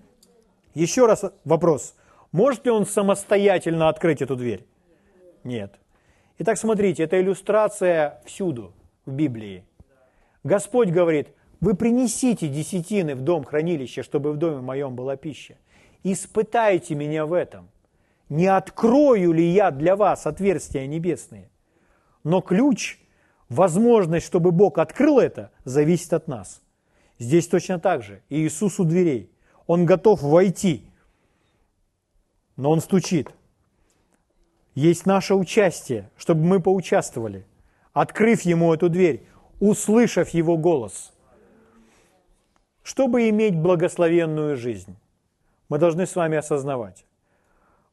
Еще раз вопрос. Может ли он самостоятельно открыть эту дверь? Нет. Итак, смотрите, это иллюстрация всюду в Библии. Господь говорит, вы принесите десятины в дом хранилища, чтобы в доме моем была пища. Испытайте меня в этом. Не открою ли я для вас отверстия небесные? Но ключ, возможность, чтобы Бог открыл это, зависит от нас. Здесь точно так же. Иисус у дверей. Он готов войти, но Он стучит. Есть наше участие, чтобы мы поучаствовали, открыв Ему эту дверь, услышав Его голос. Чтобы иметь благословенную жизнь, мы должны с вами осознавать.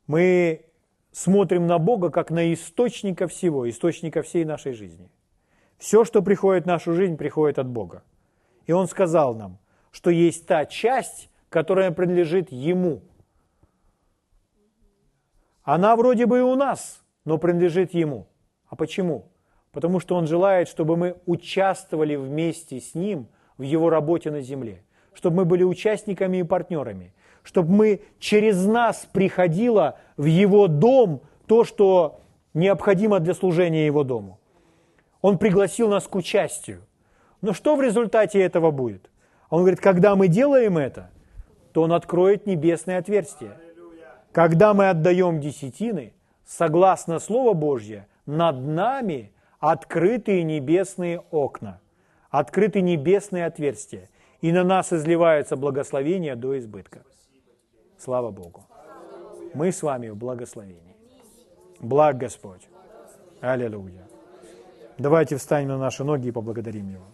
Мы смотрим на Бога как на источника всего, источника всей нашей жизни. Все, что приходит в нашу жизнь, приходит от Бога. И Он сказал нам, что есть та часть, которая принадлежит Ему. Она вроде бы и у нас, но принадлежит Ему. А почему? Потому что Он желает, чтобы мы участвовали вместе с Ним в Его работе на земле, чтобы мы были участниками и партнерами, чтобы мы через нас приходило в Его дом то, что необходимо для служения Его дому. Он пригласил нас к участию. Но что в результате этого будет? Он говорит, когда мы делаем это, то Он откроет небесное отверстие. Когда мы отдаем десятины, согласно Слову Божье, над нами открытые небесные окна, открыты небесные отверстия, и на нас изливается благословение до избытка. Слава Богу. Мы с вами в благословении. Благ Господь. Аллилуйя. Давайте встанем на наши ноги и поблагодарим Его.